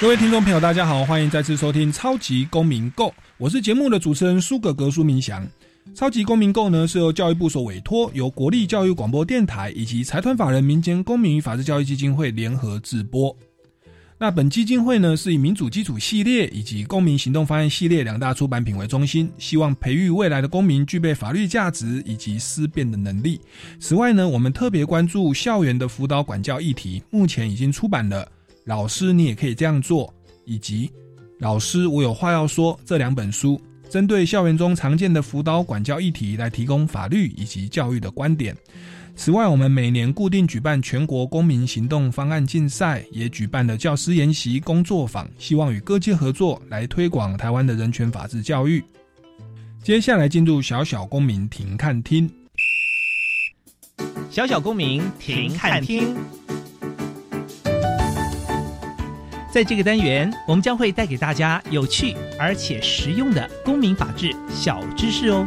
各位听众朋友，大家好，欢迎再次收听《超级公民购》，我是节目的主持人苏格格苏明祥。《超级公民购》呢是由教育部所委托，由国立教育广播电台以及财团法人民间公民与法治教育基金会联合制播。那本基金会呢是以民主基础系列以及公民行动方案系列两大出版品为中心，希望培育未来的公民具备法律价值以及思辨的能力。此外呢，我们特别关注校园的辅导管教议题，目前已经出版了。老师，你也可以这样做。以及，老师，我有话要说。这两本书针对校园中常见的辅导管教议题，来提供法律以及教育的观点。此外，我们每年固定举办全国公民行动方案竞赛，也举办了教师研习工作坊，希望与各界合作来推广台湾的人权法治教育。接下来进入小小公民庭看厅，小小公民庭看厅。在这个单元，我们将会带给大家有趣而且实用的公民法治小知识哦。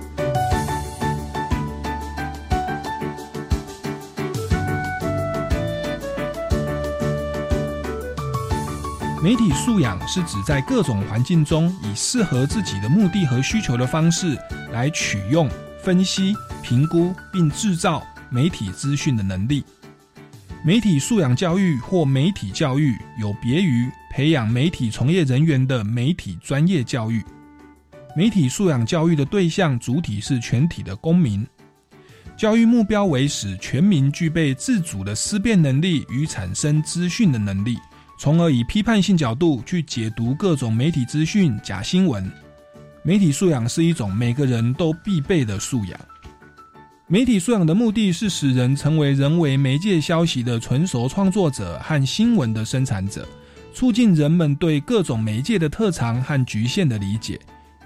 媒体素养是指在各种环境中，以适合自己的目的和需求的方式来取用、分析、评估并制造媒体资讯的能力。媒体素养教育或媒体教育有别于培养媒体从业人员的媒体专业教育。媒体素养教育的对象主体是全体的公民，教育目标为使全民具备自主的思辨能力与产生资讯的能力，从而以批判性角度去解读各种媒体资讯、假新闻。媒体素养是一种每个人都必备的素养。媒体素养的目的是使人成为人为媒介消息的纯熟创作者和新闻的生产者，促进人们对各种媒介的特长和局限的理解，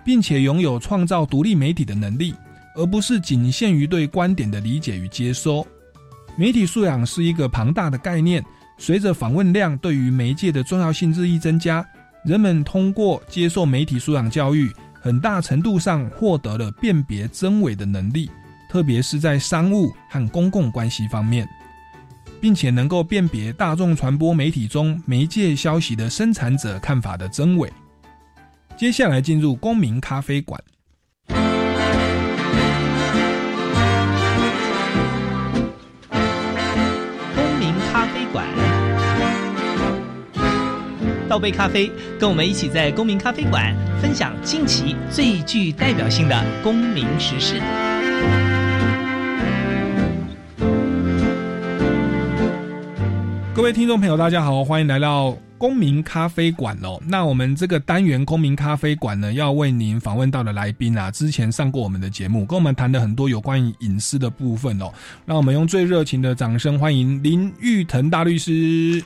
并且拥有创造独立媒体的能力，而不是仅限于对观点的理解与接收。媒体素养是一个庞大的概念，随着访问量对于媒介的重要性日益增加，人们通过接受媒体素养教育，很大程度上获得了辨别真伪的能力。特别是在商务和公共关系方面，并且能够辨别大众传播媒体中媒介消息的生产者看法的真伪。接下来进入公民咖啡馆。公民咖啡馆，倒杯咖啡，跟我们一起在公民咖啡馆分享近期最具代表性的公民时事。各位听众朋友，大家好，欢迎来到公民咖啡馆哦。那我们这个单元公民咖啡馆呢，要为您访问到的来宾啊，之前上过我们的节目，跟我们谈的很多有关于隐私的部分哦。让我们用最热情的掌声欢迎林玉腾大律师。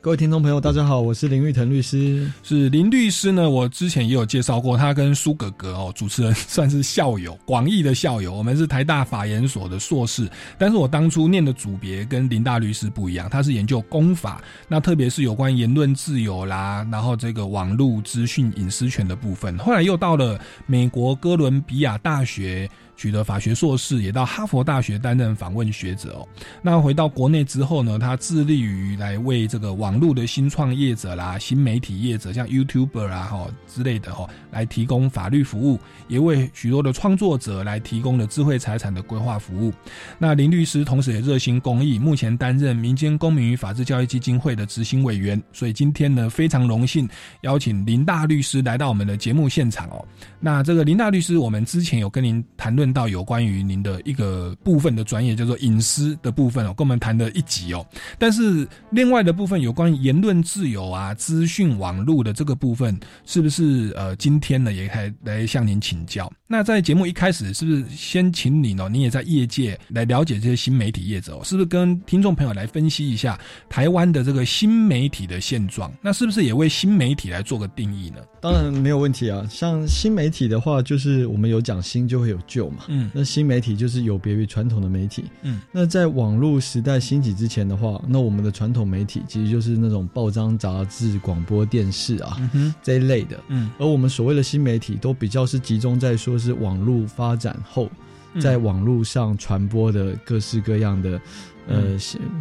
各位听众朋友，大家好，我是林玉腾律师。是林律师呢，我之前也有介绍过，他跟苏格格哦，主持人算是校友，广义的校友。我们是台大法研所的硕士，但是我当初念的组别跟林大律师不一样，他是研究公法，那特别是有关言论自由啦，然后这个网络资讯隐私权的部分。后来又到了美国哥伦比亚大学。取得法学硕士，也到哈佛大学担任访问学者哦。那回到国内之后呢，他致力于来为这个网络的新创业者啦、新媒体业者，像 YouTuber 啊哈之类的哈，来提供法律服务，也为许多的创作者来提供了智慧财产的规划服务。那林律师同时也热心公益，目前担任民间公民与法治教育基金会的执行委员。所以今天呢，非常荣幸邀请林大律师来到我们的节目现场哦。那这个林大律师，我们之前有跟您谈论。到有关于您的一个部分的专业，叫做隐私的部分哦，跟我们谈的一集哦。但是另外的部分有关于言论自由啊、资讯网络的这个部分，是不是呃今天呢也还来向您请教？那在节目一开始，是不是先请你呢？你也在业界来了解这些新媒体业者哦，是不是跟听众朋友来分析一下台湾的这个新媒体的现状？那是不是也为新媒体来做个定义呢？当然没有问题啊。像新媒体的话，就是我们有讲新就会有旧嘛。嗯那新媒体就是有别于传统的媒体。嗯，那在网络时代兴起之前的话，那我们的传统媒体其实就是那种报章、杂志、广播电视啊、嗯哼，这一类的。嗯而我们所谓的新媒体，都比较是集中在说是网络发展后，嗯。在网络上传播的各式各样的。呃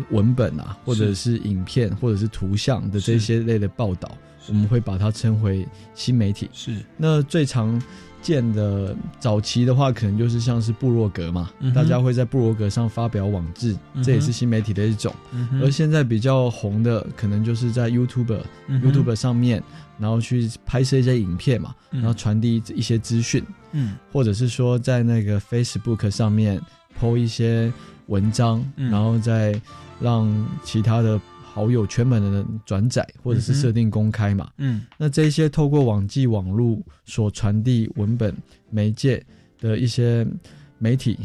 文本啊，或者是。影片，或者是图像的这些类的报道，我们会把它称为新媒体。是。那最常见的早期的话，可能就是像是部落格嘛，嗯大家会在部落格上发表网志，嗯这也是新媒体的一种。嗯。而现在比较红的，可能就是在 YouTube、嗯 YouTube 上面，然后去拍摄一些影片嘛，嗯。然后传递一些资讯，嗯。或者是说在那个 Facebook 上面 PO 一些文章，嗯。然后再让其他的好友圈们的人转载，或者是设定公开嘛。嗯。那这些透过网际网络所传递文本媒介的一些媒体，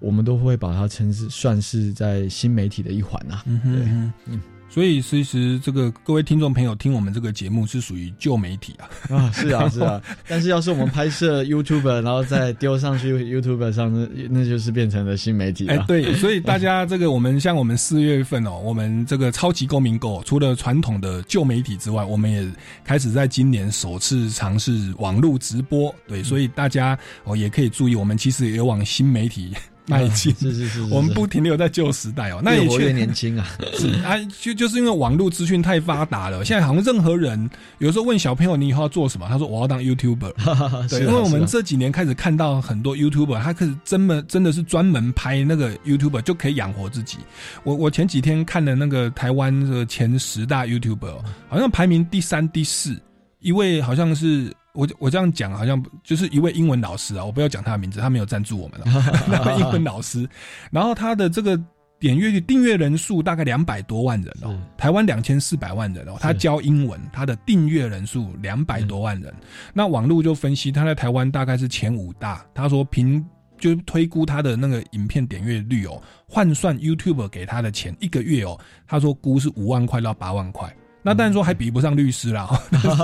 我们都会把它称之算是在新媒体的一环啊。嗯哼对所以其实这个各位听众朋友听我们这个节目是属于旧媒体啊，啊，是啊，是啊。但是要是我们拍摄 YouTube，然后再丢上去 YouTube 上，那那就是变成了新媒体了。哎，对，所以大家这个我们像我们四月份哦，我们这个超级公民购，除了传统的旧媒体之外，我们也开始在今年首次尝试网络直播。对，所以大家哦也可以注意，我们其实也往新媒体 迈进。是是是是，我们不停留在旧时代哦，那也确年轻啊。是啊，就就是因为网络资讯太发达了，现在好像任何人有时候问小朋友你以后要做什么，他说我要当 YouTuber。对，啊因为我们这几年开始看到很多 YouTuber，他可是真的真的是专门拍那个 YouTuber 就可以养活自己。我我前几天看了那个台湾的前十大 YouTuber，哦好像排名第三、第四，一位好像是。我我这样讲好像就是一位英文老师啊，我不要讲他的名字，他没有赞助我们了。那 位英文老师，然后他的这个点阅率订阅人数大概两百多万人哦，台湾两千四百万人哦，他教英文，他的订阅人数两百多万人。那网络就分析他在台湾大概是前五大，他说凭就推估他的那个影片点阅率哦，换算 YouTube 给他的钱一个月哦，他说估是五万块到八万块。那当然说还比不上律师啦，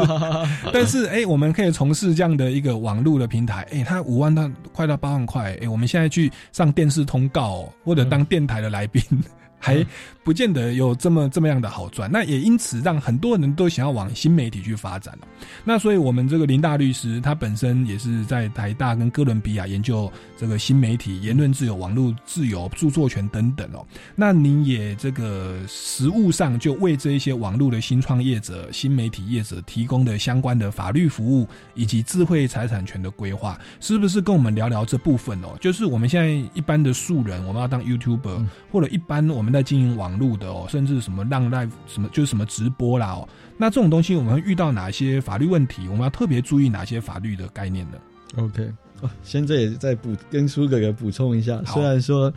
但是 哎、我们可以从事这样的一个网络的平台，哎、他五万到快到八万块，哎、我们现在去上电视通告、哦、或者当电台的来宾，还不见得有这么这么样的好赚。那也因此让很多人都想要往新媒体去发展了。那所以我们这个林大律师，他本身也是在台大跟哥伦比亚研究这个新媒体、言论自由、网络自由、著作权等等哦。那您也这个实务上就为这一些网络的新创业者、新媒体业者提供的相关的法律服务以及智慧财产权的规划，是不是跟我们聊聊这部分哦？就是我们现在一般的素人，我们要当 YouTuber，、或者一般我们在经营网络的哦，甚至什么浪 live 什么就是什么直播啦哦，那这种东西我们会遇到哪些法律问题？我们要特别注意哪些法律的概念呢？OK，哦，现在也再补跟苏哥哥补充一下，虽然说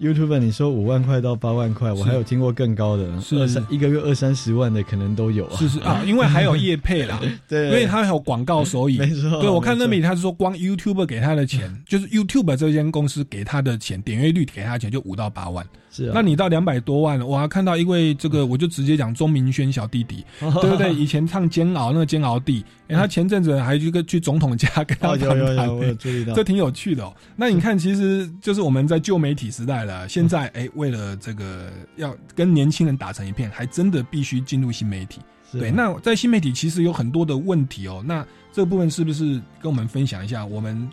YouTube 你说五万块到八万块，我还有听过更高的，是二三一个月二三十万的可能都有啊。是是啊，因为还有业配啦，对，因为他还有广告收益。没错，对，我看那没错媒体他是说，光 YouTube 给他的钱，就是 YouTube 这间公司给他的钱，点阅率给他的钱就五到八万。是啊，那你到两百多万，我还看到一位这个，我就直接讲钟明轩小弟弟，对不对？以前唱《煎熬》那个煎熬弟，哎，他前阵子还去个去总统家跟他哦，谈有有谈有，我有注意到这，挺有趣的哦。那你看，其实就是我们在旧媒体时代了，现在哎，为了这个要跟年轻人打成一片，还真的必须进入新媒体。对，那在新媒体其实有很多的问题哦。那这个部分是不是跟我们分享一下？我们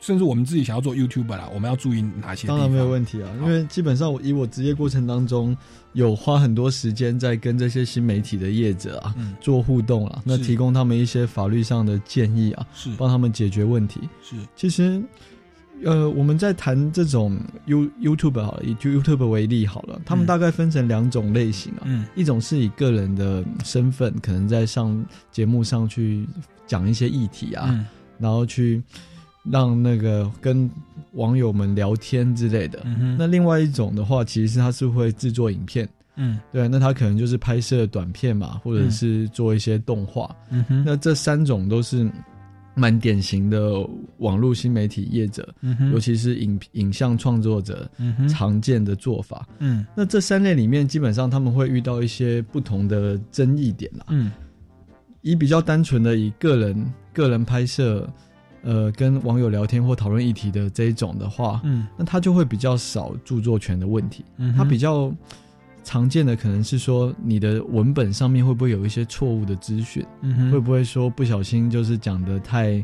甚至我们自己想要做 YouTube 啦，我们要注意哪些？当然没有问题啊，因为基本上我以我职业过程当中，有花很多时间在跟这些新媒体的业者啊嗯，做互动啊，那提供他们一些法律上的建议啊，是帮他们解决问题。是其实，呃，我们在谈这种 You YouTube 好了，以就 YouTube 为例好了，他们嗯大概分成两种类型啊。嗯。一种是以个人的身份，可能在上节目上去讲一些议题啊，嗯。然后去让那个跟网友们聊天之类的。嗯，那另外一种的话，其实他是会制作影片，嗯。对，那他可能就是拍摄短片嘛，或者是做一些动画。嗯哼，那这三种都是蛮典型的网络新媒体业者，嗯，尤其是影影像创作者嗯，常见的做法。嗯那这三类里面，基本上他们会遇到一些不同的争议点啦。嗯以比较单纯的以个人个人拍摄，呃，跟网友聊天或讨论议题的这一种的话，嗯那他就会比较少著作权的问题。嗯，他比较常见的可能是说，你的文本上面会不会有一些错误的资讯？嗯哼，会不会说不小心就是讲的太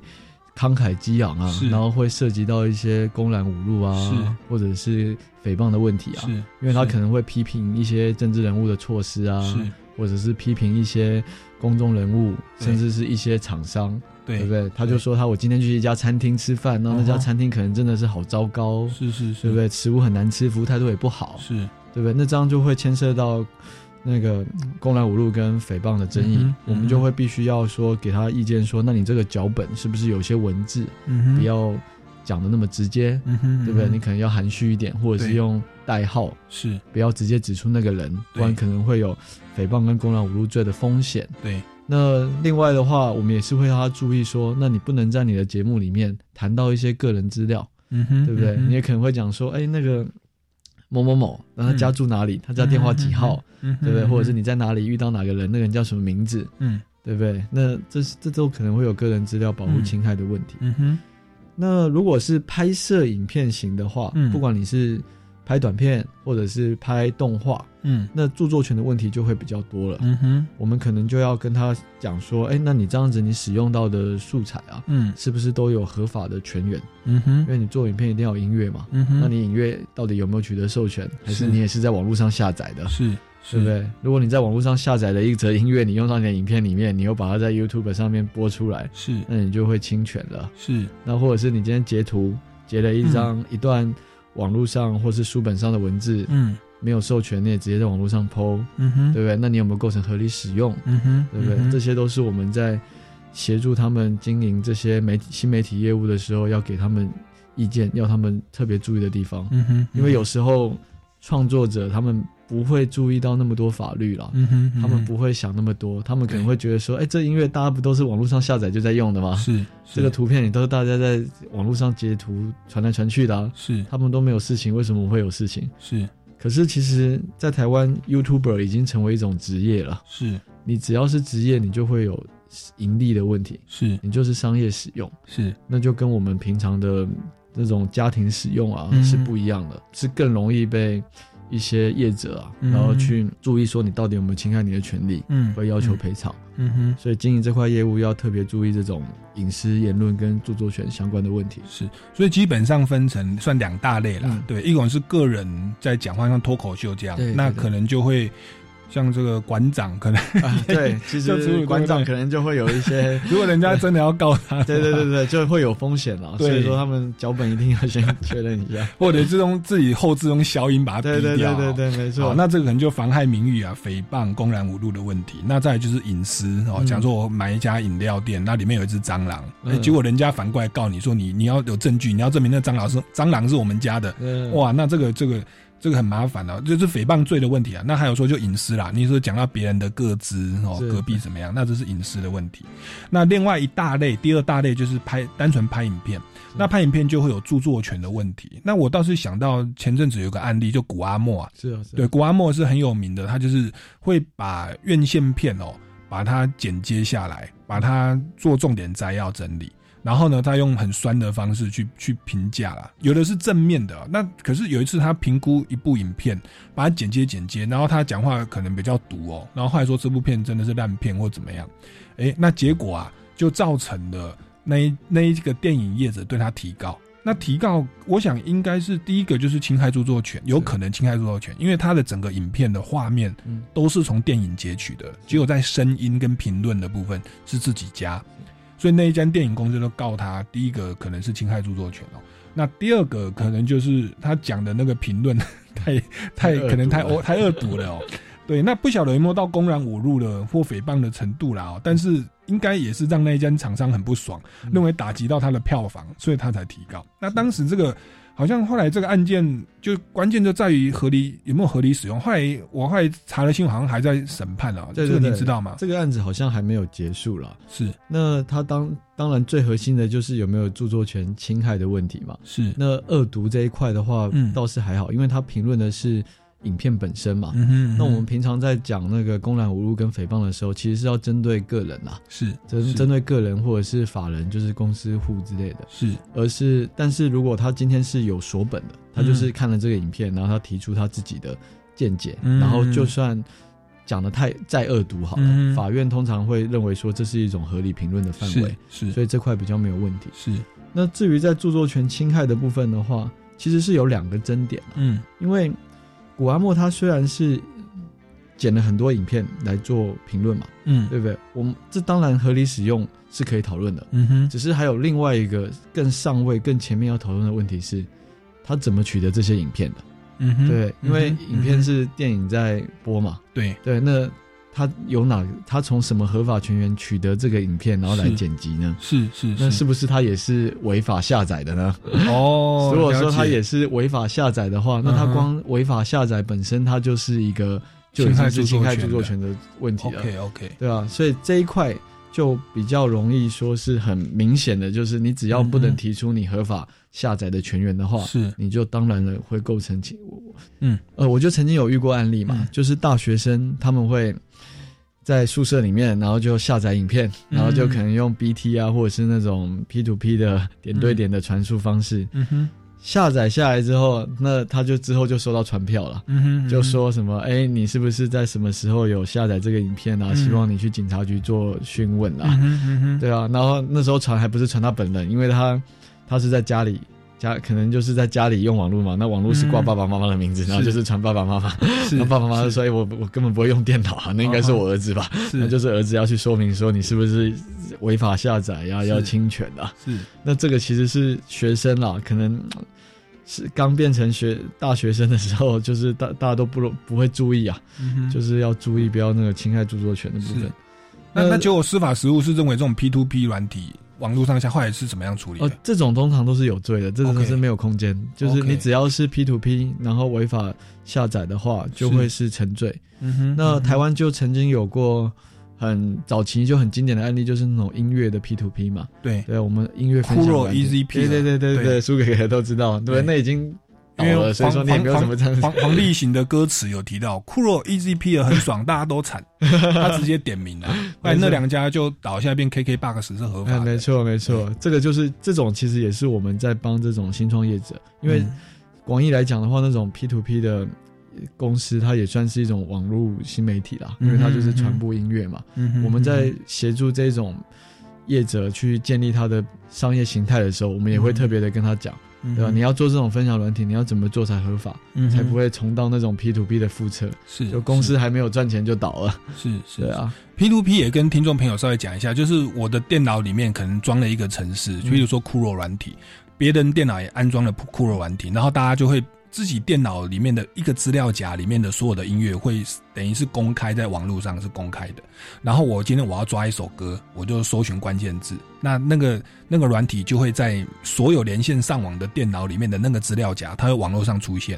慷慨激昂啊是，然后会涉及到一些公然侮辱啊，是。或者是诽谤的问题啊？是，因为他可能会批评一些政治人物的措施啊，是。或者是批评一些公众人物，甚至是一些厂商，对对不对？他就说他我今天去一家餐厅吃饭，然后那家餐厅可能真的是好糟糕，是是是，对不对？食物很难吃，服务态度也不好，是，对不对？那这样就会牵涉到那个公然侮辱跟诽谤的争议，我们就会必须要说给他意见说，那你这个脚本是不是有些文字嗯哼，不，要讲的那么直接，嗯哼，对不对？你可能要含蓄一点，或者是用代号，是。不要直接指出那个人，不然可能会有诽谤跟公然侮辱罪的风险。对，那另外的话，我们也是会让他注意说，那你不能在你的节目里面谈到一些个人资料，嗯哼，对不对？嗯你也可能会讲说，哎，那个某某某，那他家住哪里？他家电话几号？？对不对？或者是嗯你在哪里遇到哪个人，那个人叫什么名字？嗯对不对？那这这都可能会有个人资料保护嗯侵害的问题。嗯哼，那如果是拍摄影片型的话，嗯不管你是拍短片或者是拍动画，嗯那著作权的问题就会比较多了。嗯哼，我们可能就要跟他讲说，哎，那你这样子你使用到的素材啊，嗯是不是都有合法的权源？嗯哼因，为你做影片一定要有音乐嘛，嗯哼，那你音乐到底有没有取得授权？还是是你也是在网络上下载的？是对不？对？如果你在网络上下载了一则音乐，你用到你的影片里面，你又把它在 YouTube 上面播出来，是那你就会侵权了。是那或者是你今天截图截了一张、一段网络上或是书本上的文字，嗯没有授权，你也直接在网络上 PO，嗯哼，对不对？那你有没有构成合理使用？嗯哼，对不对？嗯这些都是我们在协助他们经营这些媒体新媒体业务的时候，要给他们意见，要他们特别注意的地方。嗯哼，因为有时候创作者他们不会注意到那么多法律啦。嗯哼，他们不会想那么多，他们可能会觉得说，哎，这音乐大家不都是网络上下载就在用的吗？是这个图片也都是大家在网络上截图传来传去的、啊，是他们都没有事情，为什么会有事情？是可是其实，在台湾，YouTuber 已经成为一种职业了。是。你只要是职业，你就会有盈利的问题，是。你就是商业使用，是。那就跟我们平常的那种家庭使用啊、嗯。是不一样的，是更容易被一些业者啊，嗯然后去注意说你到底有没有侵害你的权利，嗯会要求赔偿。嗯哼。所以经营这块业务要特别注意这种隐私言论跟著作权相关的问题。是，所以基本上分成算两大类啦。嗯对，一种是个人在讲话，像脱口秀这样，那可能就会像这个馆长，可能啊，对，其实馆长可能就会有一些，如果人家真的要告他，对对对对，就会有风险了。所以说他们脚本一定要先确认一下。或者是用自己后置用消音把它对对逼掉哦。对对对，没错。那这个可能就妨害名誉啊、诽谤、公然侮辱的问题。那再来就是隐私哦，嗯讲说我买一家饮料店，那里面有一只蟑螂，结果人家反过来告你说你你要有证据，你要证明那蟑螂是蟑螂是我们家的，嗯哇，那这个这个这个很麻烦哦，就是诽谤罪的问题啊。那还有说就隐私啦，你说讲到别人的个资哦，隔壁怎么样，那这是隐私的问题。那另外一大类，第二大类就是拍单纯拍影片，那拍影片就会有著作权的问题。那我倒是想到前阵子有个案例，就古阿莫啊，是啊，是啊对，古阿莫是很有名的，他就是会把院线片哦，把它剪接下来，把它做重点摘要整理。然后呢，他用很酸的方式去去评价啦，有的是正面的。那可是有一次他评估一部影片，把它剪接剪接，然后他讲话可能比较毒哦，然后后来说这部片真的是烂片或怎么样，诶，那结果啊就造成了那一那一个电影业者对他提告。那提告，我想应该是第一个就是侵害著作权，有可能侵害著作权，因为他的整个影片的画面嗯。都是从电影截取的，只有在声音跟评论的部分是自己加，所以那一间电影公司都告他。第一个可能是侵害著作权哦，那第二个可能就是他讲的那个评论 太太可能太太恶毒了哦。对，那不晓得有没有到公然侮辱了或诽谤的程度啦、哦，但是应该也是让那一间厂商很不爽，嗯认为打击到他的票房，所以他才提高。那当时这个好像后来这个案件就关键就在于合理有没有合理使用。后来我后来查了新闻，好像还在审判啊，这个知道吗？这个案子好像还没有结束了。是那他当当然最核心的就是有没有著作权侵害的问题嘛。是，那恶毒这一块的话，嗯倒是还好，因为他评论的是影片本身嘛。嗯哼，那我们平常在讲那个公然侮辱跟诽谤的时候，其实是要针对个人啦，是针是。针对个人或者是法人，就是公司户之类的。是。而是，但是如果他今天是有所本的，他就是看了这个影片，然后他提出他自己的见解，嗯然后就算讲的太再恶毒好了，嗯法院通常会认为说这是一种合理评论的范围，是是。所以这块比较没有问题。是。那至于在著作权侵害的部分的话，其实是有两个争点，嗯。因为古阿莫他虽然是剪了很多影片来做评论嘛，嗯。对不对？我们这当然合理使用是可以讨论的，嗯哼。只是还有另外一个更上位、更前面要讨论的问题是，他怎么取得这些影片的？嗯哼。对，因为影片是电影在播嘛，对。对，那他有哪？他从什么合法权源取得这个影片，然后来剪辑呢？是是那是不是他也是违法下载的呢？哦，如果说他也是违法下载的话，那他光违法下载本身，他就是一个就已经是侵害著作权的问题了。OK OK 对啊，所以这一块就比较容易说是很明显的，就是你只要不能提出你合法下载的权源的话，是。你就当然了会构成侵。嗯。呃，我就曾经有遇过案例嘛，嗯。就是大学生他们会在宿舍里面，然后就下载影片，嗯。然后就可能用 BT 啊，或者是那种 P to P 的点对点的传输方式。嗯哼下载下来之后，那他就之后就收到传票了。嗯哼就说什么？哎、你是不是在什么时候有下载这个影片啊？嗯希望你去警察局做讯问啊。嗯哼嗯哼对啊，然后那时候传还不是传他本人，因为他他是在家里家，可能就是在家里用网络嘛。那网络是挂嗯爸爸妈妈的名字，然后就是传爸爸妈妈。是那爸爸妈妈就是说：“哎、我我根本不会用电脑啊，那应该是我儿子吧？是那就是儿子要去说明说你是不是违法下载呀、是要侵权的、啊。是那这个其实是学生啦，可能嗯是刚变成学大学生的时候，就是大大家都不不会注意啊，嗯就是要注意不要那个侵害著作权的部分。那那呃结果司法实务是认为这种 P to P 软体网络上下后来是怎么样处理的？哦，？这种通常都是有罪的，这种是没有空间。就是你只要是 P to P，然后违法下载的话，就会是沉罪。嗯哼那台湾就曾经有过很早期就很经典的案例，就是那种音乐的 P to P 嘛。对。对，我们音乐分享 Kuro EZP 对对对对对对，苏给谁都知道，对，那已经倒因为了，所以说你也没有什么这样黄 黄立行的歌词有提到，Kuro EZP 的很爽，大家都惨，他直接点名了。后来那两家就倒，现在变 KK Box 是合法哎，的。没错没错，这个就是这种其实也是我们在帮这种新创业者，因为嗯广义来讲的话，那种 P to P 的公司，它也算是一种网络新媒体啦，因为它就是传播音乐嘛。嗯哼我们在协助这种业者去建立他的商业形态的时候，我们也会特别的跟他讲，嗯对吧？你要做这种分享软体，你要怎么做才合法，嗯才不会重蹈那种 P to P 的覆辙，是就公司还没有赚钱就倒了。是 是对啊，P to P 也跟听众朋友稍微讲一下，就是我的电脑里面可能装了一个程式，嗯比如说 Kuro 软体，别人电脑也安装了 Kuro 软体，然后大家就会自己电脑里面的一个资料夹里面的所有的音乐会等于是公开在网络上是公开的。然后我今天我要抓一首歌，我就搜寻关键字，那那个那个软体就会在所有连线上网的电脑里面的那个资料夹，它会网络上出现。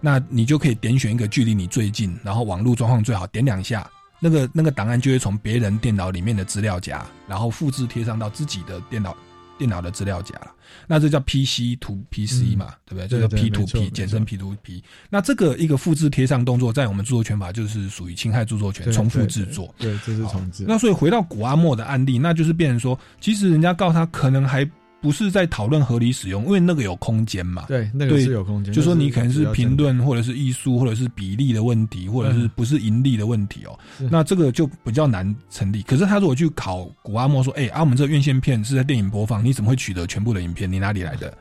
那你就可以点选一个距离你最近，然后网络状况最好，点两下，那个那个档案就会从别人电脑里面的资料夹，然后复制贴上到自己的电脑电脑的资料夹了。那这叫 PC to PC 嘛，对不对？这叫对对 P to P，简称 P to P。那这个一个复制贴上动作，在我们著作权法就是属于侵害著作权重复制作。对，对这是重置。那所以回到古阿莫的案例，那就是变成说，其实人家告他可能还不是在讨论合理使用，因为那个有空间嘛。对，那个是有空间，就说你可能是评论，或者是艺术，或者是比例的问题，或者是嗯不是盈利的问题哦。是那这个就比较难成立。可是他如果去考古阿莫说，哎、啊，我们这个院线片是在电影播放，你怎么会取得全部的影片？你哪里来的？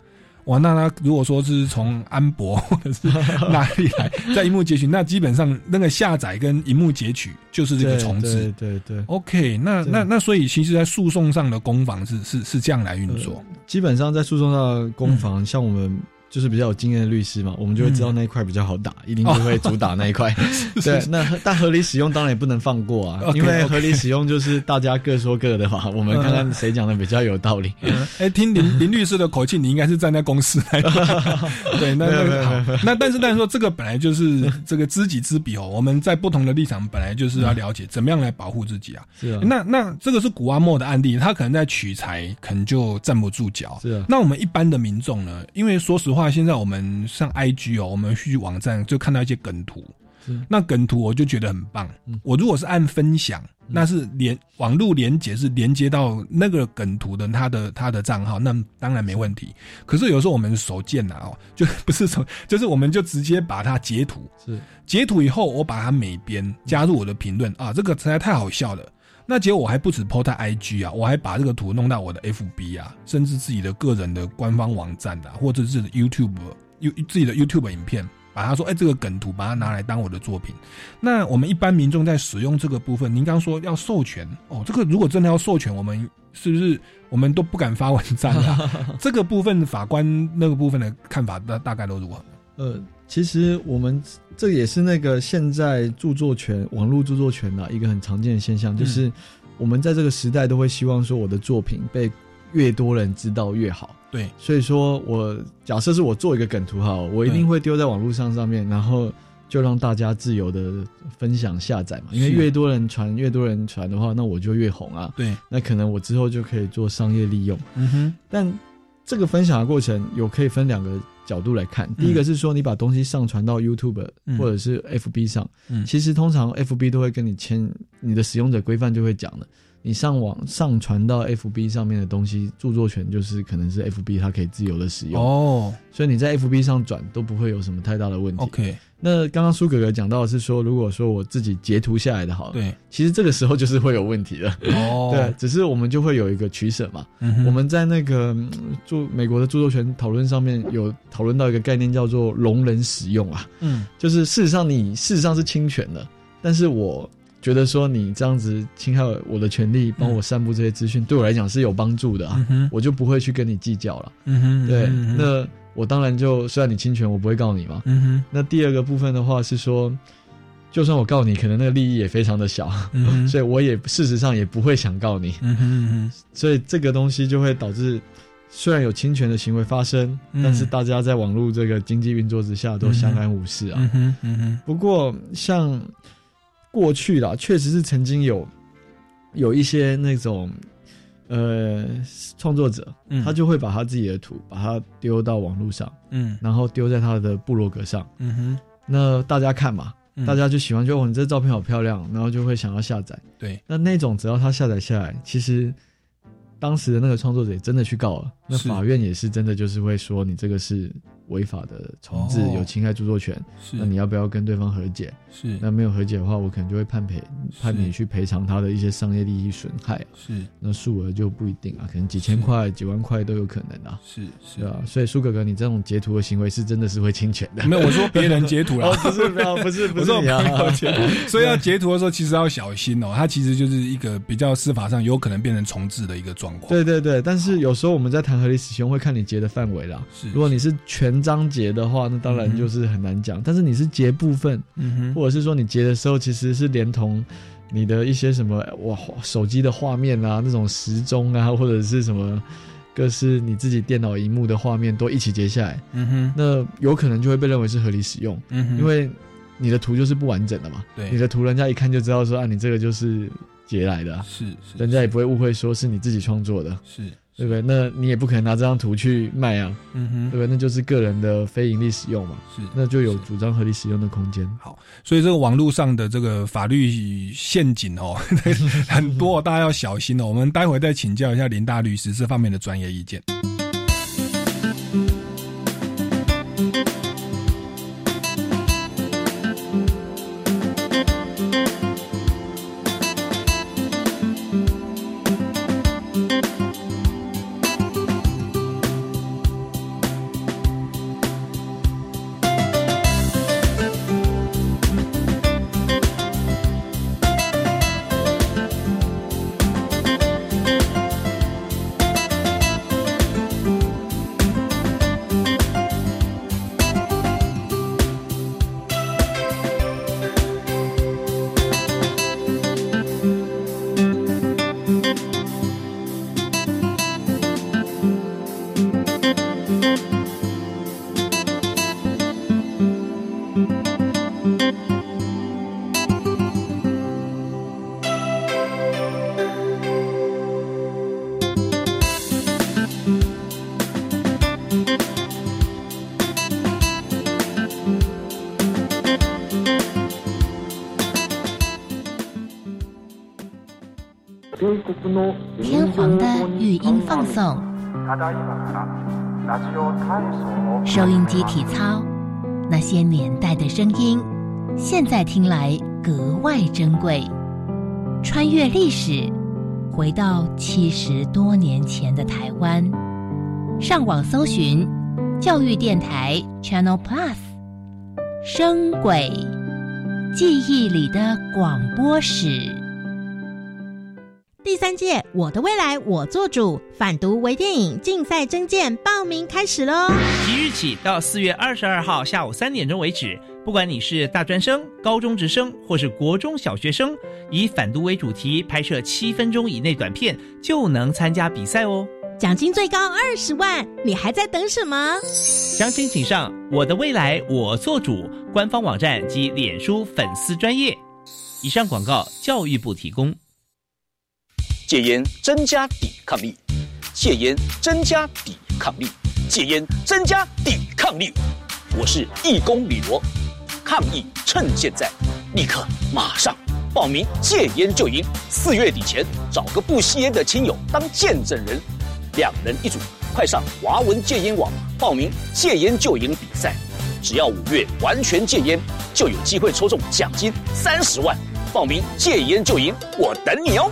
哇，那他如果说是从安博或者是哪里来，在荧幕截取，那基本上那个下载跟荧幕截取就是这个重置。对对对。OK，那那那所以其实，在诉讼上的攻防是是是这样来运作。基本上在诉讼上的攻防，像我们就是比较有经验的律师嘛，我们就会知道那一块比较好打，一定就会主打那一块。对，那但合理使用当然也不能放过啊，因为合理使用就是大家各说各的嘛，我们看看谁讲的比较有道理。哎，听林林律师的口气，你应该是站在公司来。对，那那那但是但是说这个本来就是这个知己知彼哦，我们在不同的立场本来就是要了解怎么样来保护自己啊。是啊，那那这个是古阿莫的案例，他可能在取材可能就站不住脚。是啊，那我们一般的民众呢？因为说实话。那现在我们上 IG 哦，我们去网站就看到一些梗图，那梗图我就觉得很棒。我如果是按分享，那是连网络连接是连接到那个梗图的他的他的账号，那当然没问题。可是有时候我们手贱呐哦，就不是手，就是我们就直接把它截图，是。截图以后我把它美编加入我的评论啊，这个实在太好笑了。那结果我还不止 po 在 IG 啊，我还把这个图弄到我的 FB 啊，甚至自己的个人的官方网站啊，或者是 YouTube 有自己的 YouTube 影片，把他说，哎，这个梗图把它拿来当我的作品。那我们一般民众在使用这个部分，您刚说要授权哦，这个如果真的要授权，我们是不是我们都不敢发文章啊？这个部分法官那个部分的看法大大概都如何？呃。其实我们这也是那个现在著作权、网络著作权的一个很常见的现象，就是我们在这个时代都会希望说，我的作品被越多人知道越好。对，所以说我假设是我做一个梗图哈，我一定会丢在网络上上面，然后就让大家自由的分享下载嘛。因为越多人传，越多人传的话，那我就越红啊。对，那可能我之后就可以做商业利用。嗯哼，但这个分享的过程有可以分两个。角度来看，第一个是说你把东西上传到 YouTube 或者是 FB 上，其实通常 FB 都会跟你签你的使用者规范，就会讲的，你上网上传到 FB 上面的东西，著作权就是可能是 FB 它可以自由的使用哦，所以你在 FB 上转都不会有什么太大的问题。OK。那刚刚苏哥哥讲到的是说，如果说我自己截图下来的，好，对，其实这个时候就是会有问题的，哦，对，只是我们就会有一个取舍嘛。我们在那个著美国的著作权讨论上面有讨论到一个概念叫做容人使用啊，嗯，就是事实上你事实上是侵权的，但是我觉得说你这样子侵害我的权利，帮我散布这些资讯，对我来讲是有帮助的啊，我就不会去跟你计较了，嗯哼，对，那。我当然就虽然你侵权，我不会告你嘛。嗯哼。那第二个部分的话是说，就算我告你，可能那个利益也非常的小，所以我也事实上也不会想告你。嗯哼。所以这个东西就会导致，虽然有侵权的行为发生，但是大家在网络这个经济运作之下都相安无事啊。嗯哼。嗯哼。不过像过去啦，确实是曾经有有一些那种。呃，创作者他就会把他自己的图，把它丢到网络上，嗯，然后丢在他的部落格上，嗯哼，那大家看嘛，大家就喜欢，就哦，你这照片好漂亮，然后就会想要下载，对，那那种只要他下载下来，其实当时的那个创作者也真的去告了，那法院也是真的就是会说你这个是。违法的重置有侵害著作权，那你要不要跟对方和解？是，那没有和解的话，我可能就会判赔，判你去赔偿他的一些商业利益损害。是，那数额就不一定啊，可能几千块、几万块都有可能啊。是，是啊，所以苏哥哥，你这种截图的行为是真的是会侵权的。没有，我说别人截图了，不是，不是，不是 你啊。所以要截图的时候，其实要小心哦。它其实就是一个比较司法上有可能变成重置的一个状况。对对对，但是有时候我们在谈合理使用，会看你截的范围啦。是，如果你是全章节的话。那当然就是很难讲，但是你是截部分，嗯或者是说你截的时候其实是连同你的一些什么哇手机的画面啊，那种时钟啊，或者是什么各式你自己电脑荧幕的画面都一起截下来，嗯哼，那有可能就会被认为是合理使用，嗯哼，因为你的图就是不完整的嘛，对，你的图人家一看就知道说啊，你这个就是截来的，是是，人家也不会误会说是你自己创作的，是。对不对？那你也不可能拿这张图去卖啊，嗯哼，对不对？那就是个人的非盈利使用嘛，是，那就有主张合理使用的空间。好，所以这个网络上的这个法律陷阱哦，很多，大家要小心哦。我们待会再请教一下林大律师这方面的专业意见。收音机体操，那些年代的声音，现在听来格外珍贵。穿越历史，回到七十多年前的台湾，上网搜寻教育电台 Channel Plus，声轨，记忆里的广播史。第三届“我的未来我做主”反毒微电影竞赛征件报名开始喽！即日起到四月二十二号下午三点钟为止，不管你是大专生、高中职生或是国中小学生，以反毒为主题拍摄七分钟以内短片就能参加比赛哦！奖金最高二十万，你还在等什么？详情请上“我的未来我做主”官方网站及脸书粉丝专业。以上广告，教育部提供。戒烟增加抵抗力，戒烟增加抵抗力，戒烟增加抵抗力。我是义工李罗，抗疫趁现在，立刻马上报名戒烟就赢。四月底前找个不吸烟的亲友当见证人，两人一组，快上华文戒烟网报名戒烟就营比赛。只要五月完全戒烟，就有机会抽中奖金三十万。报名戒烟就营，我等你哦。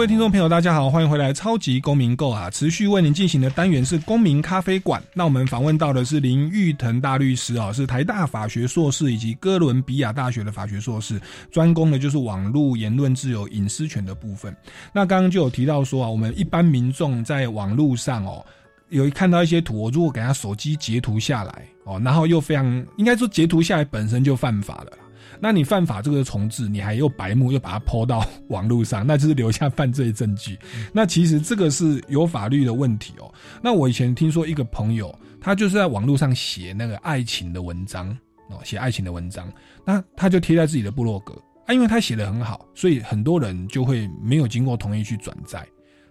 各位听众朋友，大家好，欢迎回来《超级公民购》啊！持续为您进行的单元是公民咖啡馆。那我们访问到的是林玉腾大律师啊，是台大法学硕士以及哥伦比亚大学的法学硕士，专攻的就是网络言论自由、隐私权的部分。那刚刚就有提到说啊，我们一般民众在网络上哦，有看到一些图，我如果给他手机截图下来哦，然后又非常应该说截图下来本身就犯法了。那你犯法这个重置，你还又白目又把它抛到网络上，那就是留下犯罪证据。那其实这个是有法律的问题哦。那我以前听说一个朋友，他就是在网络上写那个爱情的文章哦，写爱情的文章，那他就贴在自己的部落格啊，因为他写的很好，所以很多人就会没有经过同意去转载。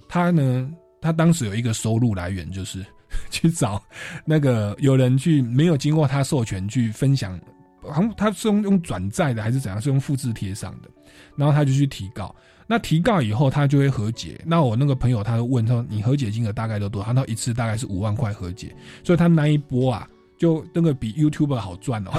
他呢，他当时有一个收入来源，就是 去找那个有人去没有经过他授权去分享。好像他是用用转载的还是怎样？是用复制贴上的，然后他就去提告。那提告以后，他就会和解。那我那个朋友他就问说：“你和解金额大概都多？”他说：“一次大概是五万块和解。”所以他那一波啊，就那个比 YouTube 好赚哦。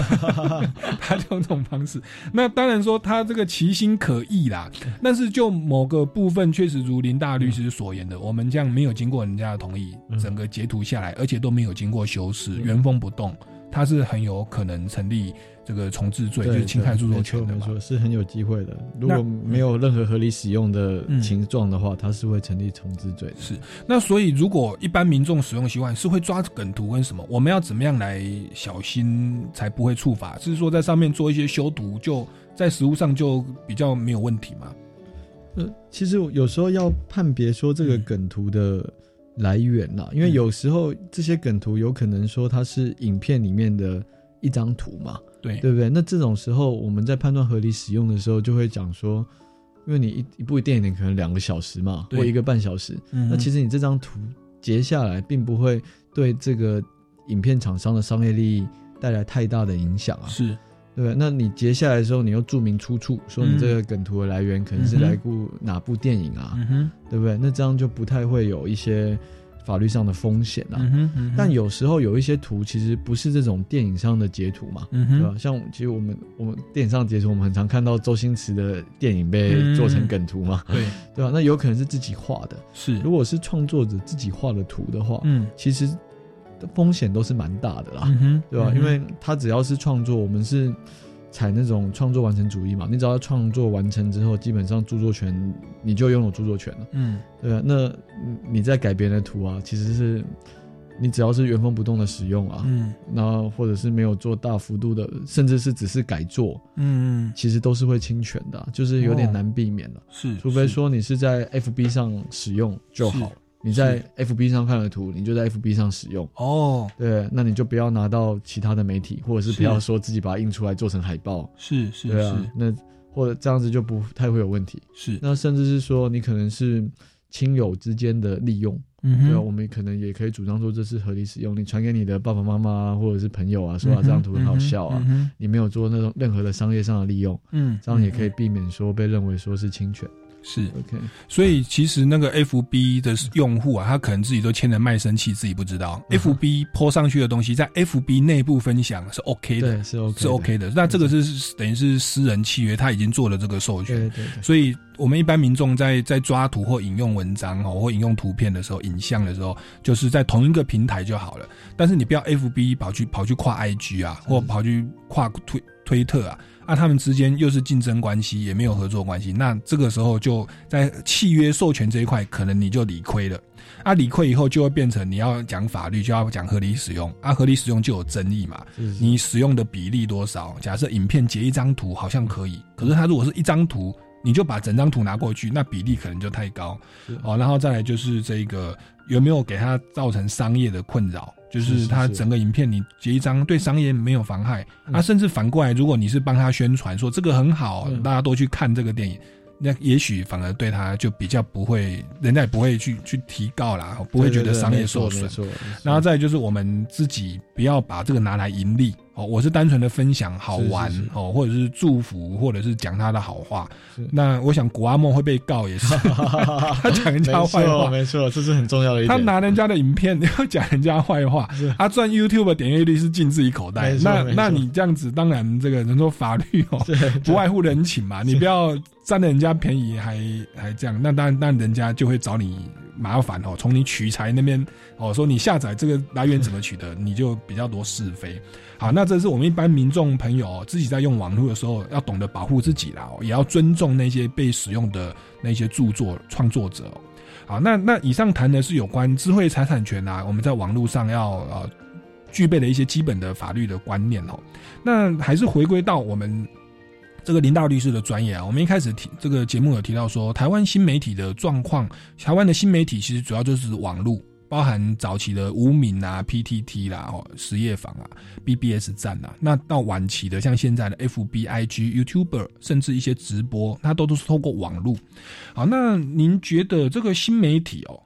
他就用这种方式。那当然说他这个其心可疑啦，但是就某个部分确实如林大律师所言的，我们这样没有经过人家的同意，整个截图下来，而且都没有经过修饰，原封不动。他是很有可能成立这个重置罪，就是侵害著作权的没错，是很有机会的。如果没有任何合理使用的情状的话，他是会成立重置罪。是。那所以，如果一般民众使用习惯是会抓梗图跟什么，我们要怎么样来小心才不会触法？是说在上面做一些修图，就在实物上就比较没有问题吗？呃，其实有时候要判别说这个梗图的。来源啦，因为有时候这些梗图有可能说它是影片里面的一张图嘛，对。对不对？那这种时候我们在判断合理使用的时候，就会讲说，因为你一一部电影可能两个小时嘛，或一个半小时，那其实你这张图截下来，并不会对这个影片厂商的商业利益带来太大的影响啊，是。对，那你截下来的时候，你又注明出处，说你这个梗图的来源可能是来自哪部电影啊？对不对？那这样就不太会有一些法律上的风险了。但有时候有一些图其实不是这种电影上的截图嘛，对吧？像其实我们我们电影上截图，我们很常看到周星驰的电影被做成梗图嘛，对对吧？那有可能是自己画的，是如果是创作者自己画的图的话，嗯，其实。风险都是蛮大的啦，对吧？因为他只要是创作，我们是采那种创作完成主义嘛。你只要创作完成之后，基本上著作权你就拥有著作权了，嗯，对啊？那你在改别人的图啊，其实是你只要是原封不动的使用啊，嗯那或者是没有做大幅度的，甚至是只是改作，嗯嗯，其实都是会侵权的啊、就是有点哦难避免了。是，除非说你是在 FB 上使用就好，你在 FB 上看了图，你就在 FB 上使用。哦，对，那你就不要拿到其他的媒体，或者是是不要说自己把它印出来做成海报。是是对啊是，那或者这样子就不太会有问题。是，那甚至是说你可能是亲友之间的利用，嗯对啊，我们可能也可以主张说这是合理使用。你传给你的爸爸妈妈啊，或者是朋友啊，说啊嗯这张图很好笑啊，嗯哼你没有做那种任何的商业上的利用，嗯，这样也可以嗯避免说被认为说是侵权。是，OK，所以其实那个 FB 的用户啊，他可能自己都签了卖身契，自己不知道。嗯 FB 泼上去的东西，在 FB 内部分享是 OK 的，对，是 OK，是 OK 的。那这个是等于是私人契约，他已经做了这个授权。对对对，所以，我们一般民众在在抓图或引用文章哦，或引用图片的时候、影像的时候，就是在同一个平台就好了。但是你不要 FB 跑去跑去跨 IG 啊，或跑去跨推推特啊，啊，他们之间又是竞争关系，也没有合作关系。那这个时候就在契约授权这一块，可能你就理亏了。啊，理亏以后就会变成你要讲法律，就要讲合理使用啊，合理使用就有争议嘛。你使用的比例多少？假设影片截一张图好像可以，可是它如果是一张图，你就把整张图拿过去，那比例可能就太高是哦。然后再来就是这个有没有给他造成商业的困扰？就是是它整个影片你截一张对商业没有妨害、嗯啊，甚至反过来，如果你是帮他宣传说这个很好，嗯大家都去看这个电影。那也许反而对他就比较不会，人家也不会去去提告啦，不会觉得商业受损。然后再就是我们自己不要把这个拿来盈利哦，我是单纯的分享好玩哦，或者是祝福，或者是讲他的好话。那我想古阿莫会被告也是，他讲人家坏，话，没错，这是很重要的一点。他。拿人家的影片 要讲人家坏话，他赚 YouTube 的点阅率是进自己口袋那那你这样子，当然这个人说法律哦，不外乎人情嘛，你不要占了人家便宜还还这样，那当然那人家就会找你麻烦哦，从你取材那边哦，说你下载这个来源怎么取得，你就比较多是非。好，那这是我们一般民众朋友、自己在用网络的时候要懂得保护自己啦、也要尊重那些被使用的那些著作创作者、好，那那以上谈的是有关智慧财产权啊，我们在网络上要呃具备的一些基本的法律的观念哦。那还是回归到我们这个林大律师的专业啊，我们一开始提这个节目有提到说，台湾新媒体的状况，台湾的新媒体其实主要就是网络。包含早期的无名啊、PTT 啦、哦实业坊啊、BBS 站啊，那到晚期的像现在的 FB、IG、YouTuber，甚至一些直播，它都都是透过网络。好，那您觉得这个新媒体哦，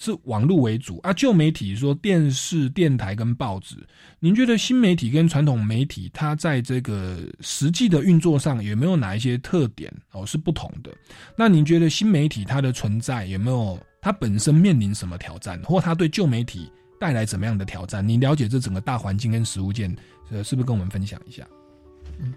是网络为主啊？旧媒体说电视、电台跟报纸，您觉得新媒体跟传统媒体它在这个实际的运作上有没有哪一些特点哦是不同的？那您觉得新媒体它的存在有没有它本身面临什么挑战，或它对旧媒体带来怎么样的挑战？你了解这整个大环境跟实物件，呃，是不是跟我们分享一下？嗯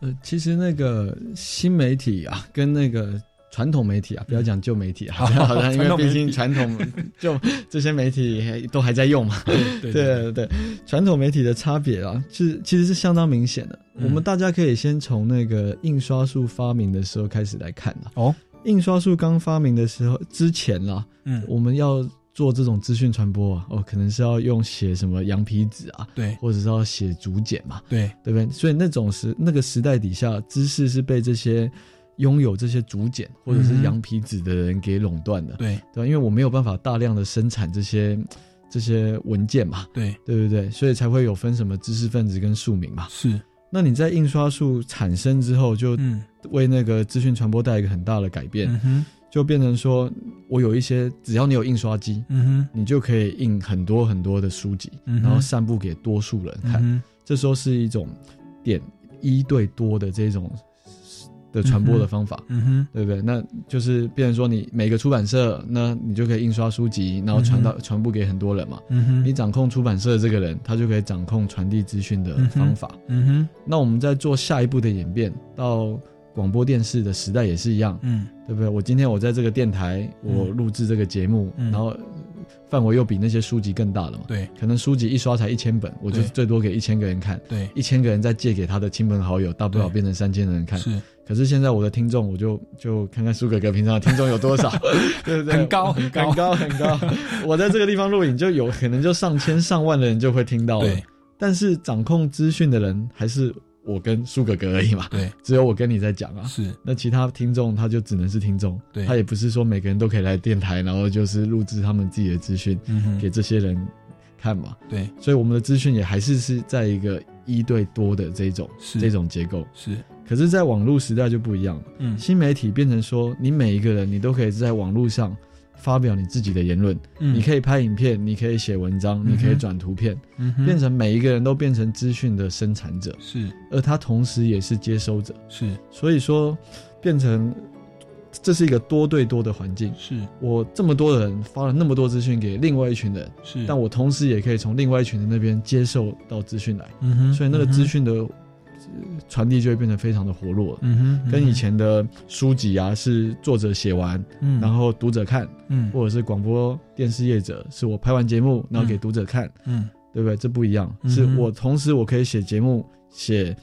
呃，其实那个新媒体啊，跟那个传统媒体啊，不要讲旧媒体啊，好 好像因为毕竟传统就 这些媒体还都还在用嘛。对对对对，传统媒体的差别啊，是其实是相当明显的。嗯。我们大家可以先从那个印刷术发明的时候开始来看啊。哦，印刷术刚发明的时候之前啦，嗯，我们要做这种资讯传播啊，哦，可能是要用写什么羊皮纸啊，对。或者是要写竹简嘛，对。对不对？所以那种时那个时代底下，知识是被这些拥有这些竹简或者是羊皮纸的人给垄断的，对。对吧？因为我没有办法大量的生产这些这些文件嘛，对。对不对？所以才会有分什么知识分子跟庶民嘛。是，那你在印刷术产生之后，就嗯。为那个资讯传播带来一个很大的改变，嗯就变成说我有一些，只要你有印刷机，嗯哼。你就可以印很多很多的书籍，嗯然后散布给多数人看。嗯这时候是一种点一对多的这种的传播的方法，嗯哼。对不对？那就是变成说，你每个出版社，那你就可以印刷书籍，然后传到、传播给很多人嘛。嗯哼。你掌控出版社的这个人，他就可以掌控传递资讯的方法。嗯哼。那我们在做下一步的演变，到广播电视的时代也是一样，嗯。对不对？我今天我在这个电台，我录制这个节目，嗯。然后范围又比那些书籍更大了嘛。对，可能书籍一刷才一千本，我就对最多给一千个人看，对，一千个人再借给他的亲朋好友，大不了变成三千人看。是可是现在我的听众，我就就看看苏哥哥平常的听众有多少，对不对？很高很高很高很高。我在这个地方录影，就有可能就上千上万的人就会听到了对。但是掌控资讯的人还是我跟苏哥哥而已嘛，对，只有我跟你在讲啊。是，那其他听众他就只能是听众，对。他也不是说每个人都可以来电台，然后就是录制他们自己的资讯嗯哼，给这些人看嘛。对，所以我们的资讯也还是是在一个一对多的这种是。这种结构。是，可是，在网络时代就不一样了。嗯。新媒体变成说，你每一个人你都可以在网络上发表你自己的言论，嗯。你可以拍影片，你可以写文章，你可以转图片，嗯，变成每一个人都变成资讯的生产者，是。而他同时也是接收者。是。所以说，变成这是一个多对多的环境。是。我这么多人发了那么多资讯给另外一群人，是，但我同时也可以从另外一群人那边接受到资讯来，嗯哼，所以那个资，讯的呃传递就会变得非常的活络。了。嗯哼，跟以前的书籍啊，是作者写完，嗯，然后读者看，嗯。或者是广播电视业者是我拍完节目，然后给读者看，嗯。对不对？这不一样，嗯是我同时我可以写节目、写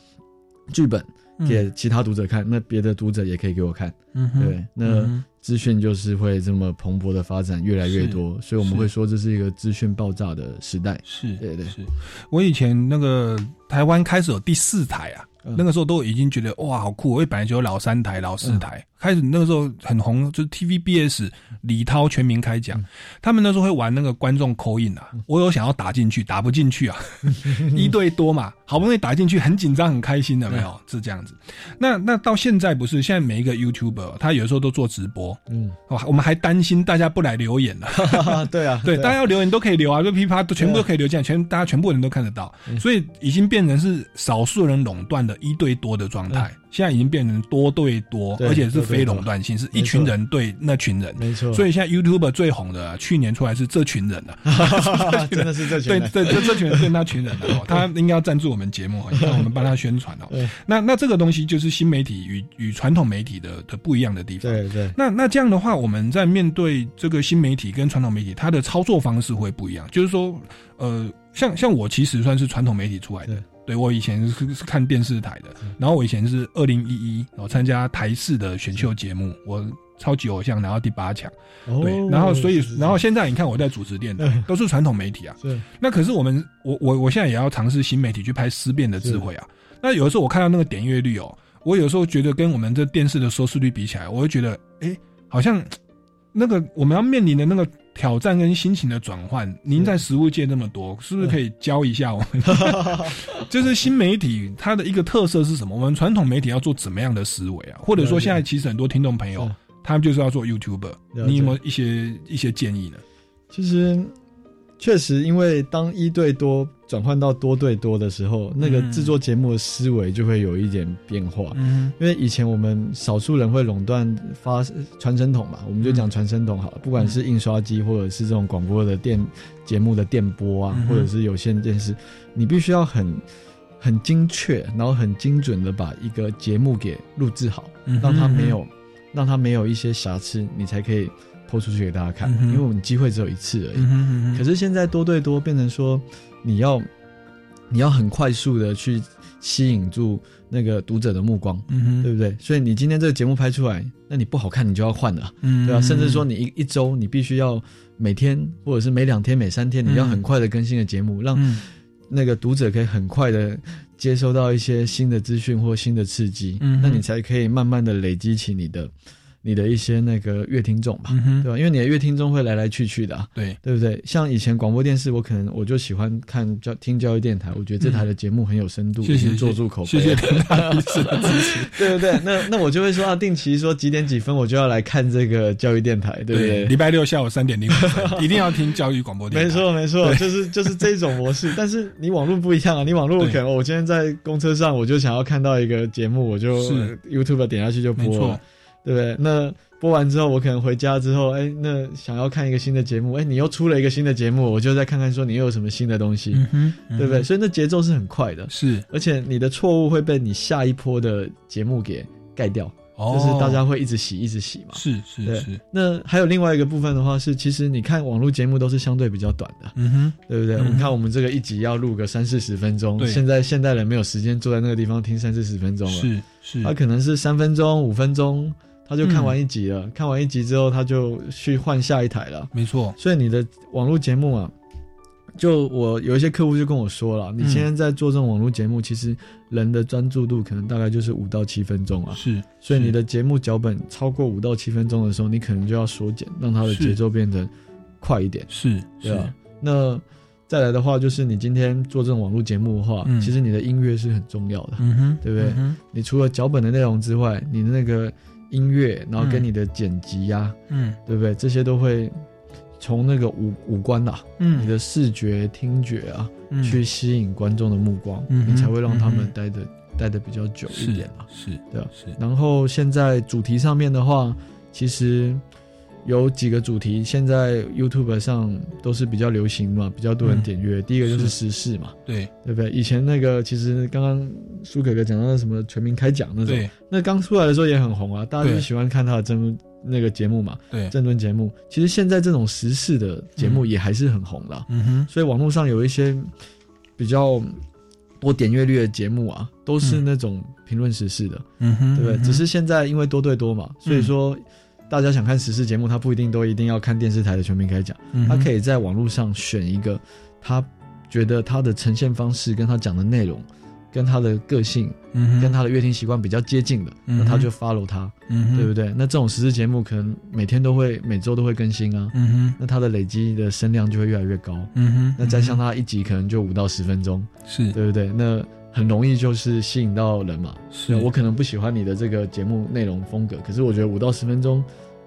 剧本嗯。给其他读者看，那别的读者也可以给我看，嗯哼，对，那资讯就是会这么蓬勃的发展，越来越多，所以我们会说这是一个资讯爆炸的时代。是，对对。是。我以前那个台湾开始有第四台啊，嗯。那个时候都已经觉得哇好酷，因为本来就有老三台、老四台，开始那个时候很红，就是 TVBS 李涛全民开讲，他们那时候会玩那个观众口音啊，我有想要打进去，打不进去啊，一对多嘛，好不容易打进去，很紧张很开心的，没有？是这样子。那那到现在不是，现在每一个 YouTuber 他有的时候都做直播，嗯，哇，我们还担心大家不来留言 呢。对啊，对，啊。大家要留言都可以留啊，就噼啪都全部都可以留进来，全大家全部人都看得到，所以已经变成是少数人垄断的一对多的状态，现在已经变成多对多，对而且是非垄断性，是一群人对那群人。没错，所以现在 YouTube 最红的啊，去年出来是这群人啊，真的是这群人，对对，这这群人对那群人啊，哦他应该要赞助我们节目，让我们帮他宣传哦。那那这个东西就是新媒体与与传统媒体的的不一样的地方。对对，那那这样的话，我们在面对这个新媒体跟传统媒体，它的操作方式会不一样。就是说，呃，像像我其实算是传统媒体出来的对，我以前是是看电视台的，然后我以前是二零一一，然后参加台视的选秀节目，我超级偶像拿到第八强，对，哦然后所以然后现在你看我在主持电台，都是传统媒体啊。是那可是我们我我我现在也要尝试新媒体去拍思辨的智慧啊。那有的时候我看到那个点阅率哦，我有时候觉得跟我们这电视的收视率比起来，我会觉得，哎，好像那个我们要面临的那个挑战跟心情的转换，您在食物界那么多，是不是可以教一下我们？就是新媒体它的一个特色是什么？我们传统媒体要做怎么样的思维啊？或者说现在其实很多听众朋友他们就是要做 YouTuber，你有没有一些一些建议呢？其实确实，因为当一对多转换到多对多的时候，那个制作节目的思维就会有一点变化。嗯。因为以前我们少数人会垄断发传声筒嘛，我们就讲传声筒好了，不管是印刷机或者是这种广播的电节目的电波啊，或者是有线电视，你必须要很很精确，然后很精准的把一个节目给录制好，让它没有让它没有一些瑕疵，你才可以播出去给大家看。嗯因为我们机会只有一次而已。可是现在多对多变成说，你要你要很快速的去吸引住那个读者的目光，嗯对不对？所以你今天这个节目拍出来，那你不好看，你就要换了，嗯对啊，甚至说你一一周你必须要每天或者是每两天、每三天，你要很快的更新的节目，让嗯。那个读者可以很快的接收到一些新的资讯或新的刺激，嗯那你才可以慢慢的累积起你的你的一些那个乐听众吧，嗯对吧？因为你的乐听众会来来去去的、啊，对。对不对？像以前广播电视，我可能我就喜欢看教听教育电台，我觉得这台的节目很有深度，谢谢已经做住口碑，谢谢听大医师的支持，对不对？那那我就会说啊，定期说几点几分我就要来看这个教育电台，对不对？礼拜六下午三点零五分一定要听教育广播电台，没错，没错，就是就是这种模式。但是你网络不一样啊，你网络可能 我今天在公车上，我就想要看到一个节目，我就 YouTube 点下去就播了对不对？那播完之后，我可能回家之后，哎，那想要看一个新的节目，哎，你又出了一个新的节目，我就再看看说你又有什么新的东西，嗯哼，嗯对不对？？所以那节奏是很快的，是，而且你的错误会被你下一波的节目给盖掉。就是大家会一直洗一直洗嘛。是是是。那还有另外一个部分的话是，其实你看网络节目都是相对比较短的，嗯哼，对不对？你看我们这个一集要录个三四十分钟，现在现代人没有时间坐在那个地方听三四十分钟了，是是。他可能是三分钟五分钟。他就看完一集了，看完一集之后，他就去换下一台了。没错，所以你的网络节目啊，就我有一些客户就跟我说了，你现在在做这种网络节目，其实人的专注度可能大概就是五到七分钟啊。是，所以你的节目脚本超过五到七分钟的时候，你可能就要缩减，让它的节奏变得快一点。是，对啊。那再来的话，就是你今天做这种网络节目的话，其实你的音乐是很重要的，对不对？你除了脚本的内容之外，你的那个。音乐，然后跟你的剪辑呀，嗯，对不对？这些都会从那个五五官呐，嗯，你的视觉、听觉啊，去吸引观众的目光，嗯，你才会让他们待的待的比较久一点啊，是，对啊，是。然后现在主题上面的话，其实。有几个主题，现在 YouTube 上都是比较流行嘛，比较多人点阅。第一个就是时事嘛，对对不对？以前那个其实刚刚苏哥哥讲到什么全民开讲那种，那刚出来的时候也很红啊，大家就喜欢看他的争那个节目嘛，对，争论节目。其实现在这种时事的节目也还是很红的，嗯哼。所以网络上有一些比较多点阅率的节目啊，都是那种评论时事的，嗯哼，对不对？只是现在因为多对多嘛，所以说。大家想看时事节目，他不一定都一定要看电视台的全民开讲，他可以在网络上选一个他觉得他的呈现方式跟他讲的内容，跟他的个性，跟他的乐听习惯比较接近的，那他就 follow 他，对不对？那这种时事节目可能每天都会，每周都会更新啊，那他的累积的声量就会越来越高，那再像他一集可能就五到十分钟，是。对不对？那很容易就是吸引到人嘛。是我可能不喜欢你的这个节目内容风格，可是我觉得五到十分钟。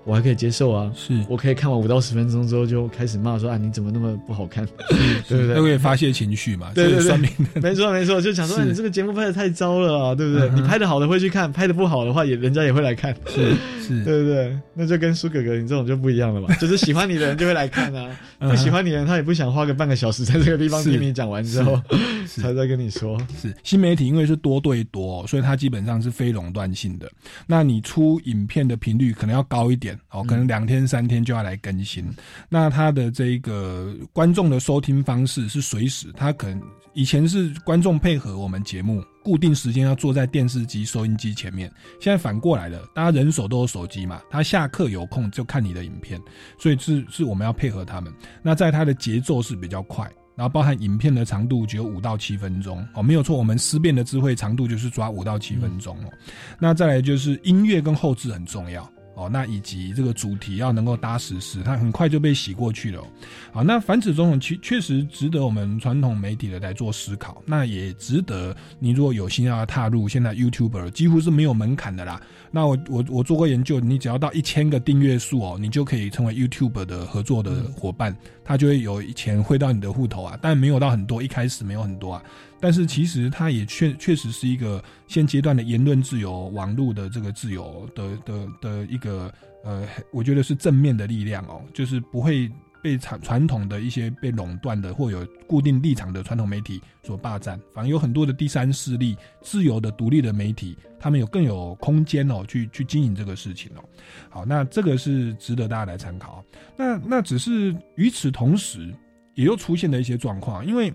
我还可以接受啊，是。我可以看完五到十分钟之后就开始骂说啊你怎么那么不好看，对不对？都可以发泄情绪嘛，对对对，没错没错，就想说你这个节目拍的太糟了啊，对不对？你拍的好的会去看，拍的不好的话也人家也会来看，是是，对不对？那就跟苏哥哥你这种就不一样了嘛，就是喜欢你的人就会来看啊，不喜欢你的人他也不想花个半个小时在这个地方听你讲完之后才再跟你说。是。新媒体因为是多对多，所以它基本上是非垄断性的，那你出影片的频率可能要高一点。哦，可能两天三天就要来更新，那他的这个观众的收听方式是随时，他可能以前是观众配合我们节目，固定时间要坐在电视机、收音机前面，现在反过来了，大家人手都有手机嘛，他下课有空就看你的影片，所以是是我们要配合他们。那在他的节奏是比较快，然后包含影片的长度只有五到七分钟哦，没有错，我们思辨的智慧长度就是抓五到七分钟哦。那再来就是音乐跟后置很重要。哦，那以及这个主题要能够搭实事，它很快就被洗过去了。好，那反此种种，确确实值得我们传统媒体的来做思考。那也值得你如果有心要踏入，现在 YouTuber 几乎是没有门槛的啦。那我我我做过研究，你只要到一千个订阅数哦，你就可以成为 YouTube 的合作的伙伴，他就会有钱汇到你的户头啊。但没有到很多，一开始没有很多啊。但是其实它也确确实是一个现阶段的言论自由、网络的这个自由的的的一个呃，我觉得是正面的力量哦，就是不会被传传统的一些被垄断的或有固定立场的传统媒体所霸占，反而有很多的第三势力、自由的独立的媒体，他们有更有空间哦，去去经营这个事情哦。好，那这个是值得大家来参考。那那只是与此同时，也又出现了一些状况，因为。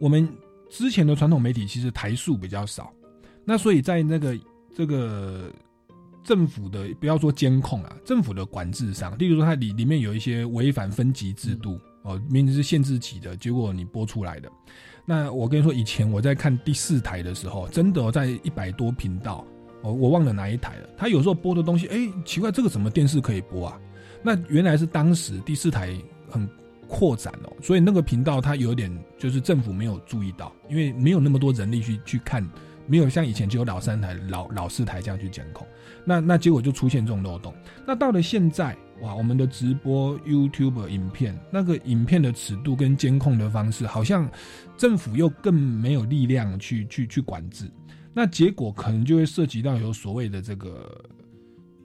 我们之前的传统媒体其实台数比较少，那所以在那个这个政府的不要说监控啊，政府的管制上，例如说它里里面有一些违反分级制度哦，明明是限制级的，结果你播出来的。那我跟你说，以前我在看第四台的时候，真的在一百多频道，哦，我忘了哪一台了。他有时候播的东西，哎，奇怪，这个什么电视可以播啊？那原来是当时第四台很。扩展哦，所以那个频道它有点就是政府没有注意到，因为没有那么多人力去去看，没有像以前只有老三台、老老四台这样去监控，那那结果就出现这种漏洞。那到了现在，哇，我们的直播 YouTube 影片，那个影片的尺度跟监控的方式，好像政府又更没有力量去去去管制，那结果可能就会涉及到有所谓的这个。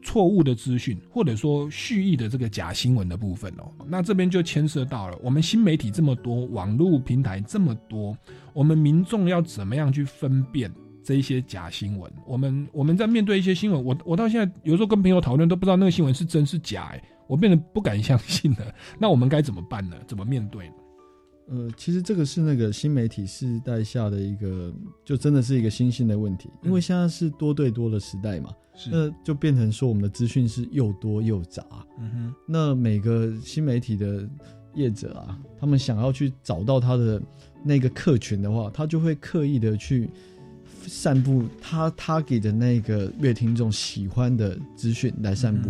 错误的资讯，或者说蓄意的这个假新闻的部分哦，那这边就牵涉到了我们新媒体这么多，网络平台这么多，我们民众要怎么样去分辨这一些假新闻。我们我们在面对一些新闻，我我到现在有时候跟朋友讨论都不知道那个新闻是真是假，哎，我变得不敢相信了。那我们该怎么办呢？怎么面对？呃，其实这个是那个新媒体时代下的一个，就真的是一个新兴的问题，因为现在是多对多的时代嘛，那就变成说我们的资讯是又多又杂。嗯哼，那每个新媒体的业者啊，他们想要去找到他的那个客群的话，他就会刻意的去散布他他给的那个乐听众喜欢的资讯来散布。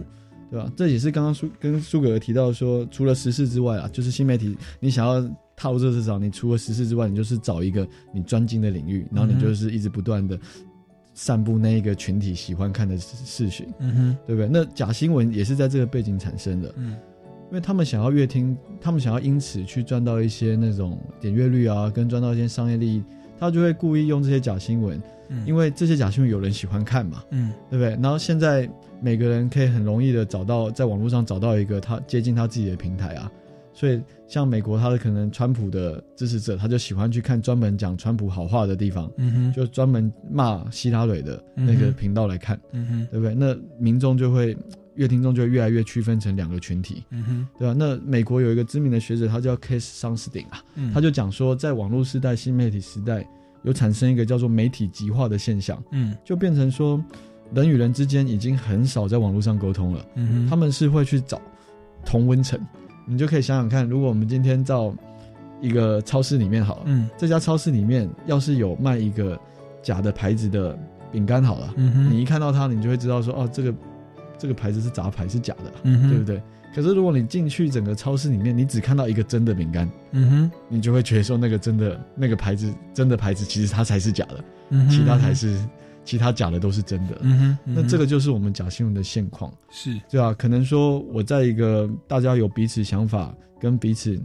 对吧？这也是刚刚苏跟苏格提到说，除了时事之外啊，就是新媒体，你想要踏入这市场，你除了时事之外，你就是找一个你专精的领域，然后你就是一直不断的散布那一个群体喜欢看的视讯，嗯哼，对不对？那假新闻也是在这个背景产生的，嗯，因为他们想要阅听，他们想要因此去赚到一些那种点阅率啊，跟赚到一些商业利益，他就会故意用这些假新闻。因为这些假新闻有人喜欢看嘛，嗯，对不对？然后现在每个人可以很容易的找到，在网络上找到一个他接近他自己的平台啊，所以像美国，他的可能川普的支持者，他就喜欢去看专门讲川普好话的地方，嗯哼，就专门骂希拉蕊的那个频道来看，嗯哼，对不对？那民众就会，越听众就越来越区分成两个群体，嗯哼，对吧？那美国有一个知名的学者，他叫 Case 桑斯丁啊，他就讲说，在网络时代、新媒体时代。有产生一个叫做媒体极化的现象，嗯，就变成说人与人之间已经很少在网络上沟通了，嗯他们是会去找同温层，你就可以想想看，如果我们今天到一个超市里面好了，嗯，这家超市里面要是有卖一个假的牌子的饼干好了，嗯你一看到它，你就会知道说，哦，这个这个牌子是杂牌，是假的，嗯对不对？可是如果你进去整个超市里面，你只看到一个真的饼干，嗯哼，你就会觉得说那个真的那个牌子真的牌子其实它才是假的，嗯其他才是其他假的都是真的，嗯哼，那这个就是我们假新闻的现况，是，对啊，可能说我在一个大家有彼此想法跟彼此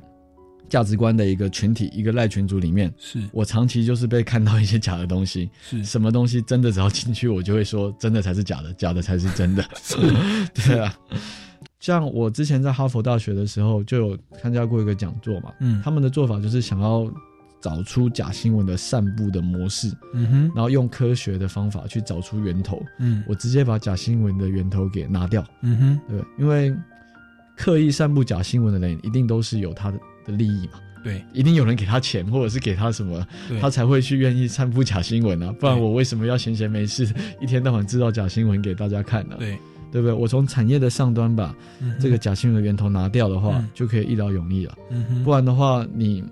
价值观的一个群体一个赖群组里面，是。我长期就是被看到一些假的东西，是。什么东西真的只要进去我就会说真的才是假的，假的才是真的，对啊。像我之前在哈佛大学的时候，就有参加过一个讲座嘛，嗯，他们的做法就是想要找出假新闻的散布的模式，嗯哼，然后用科学的方法去找出源头，嗯，我直接把假新闻的源头给拿掉，嗯哼，对，因为刻意散布假新闻的人一定都是有他的的利益嘛，对，一定有人给他钱或者是给他什么，他才会去愿意散布假新闻啊，不然我为什么要闲闲没事 一天到晚制造假新闻给大家看呢？对。对不对？我从产业的上端把这个假新闻的源头拿掉的话，就可以一劳永逸了。嗯不然的话，你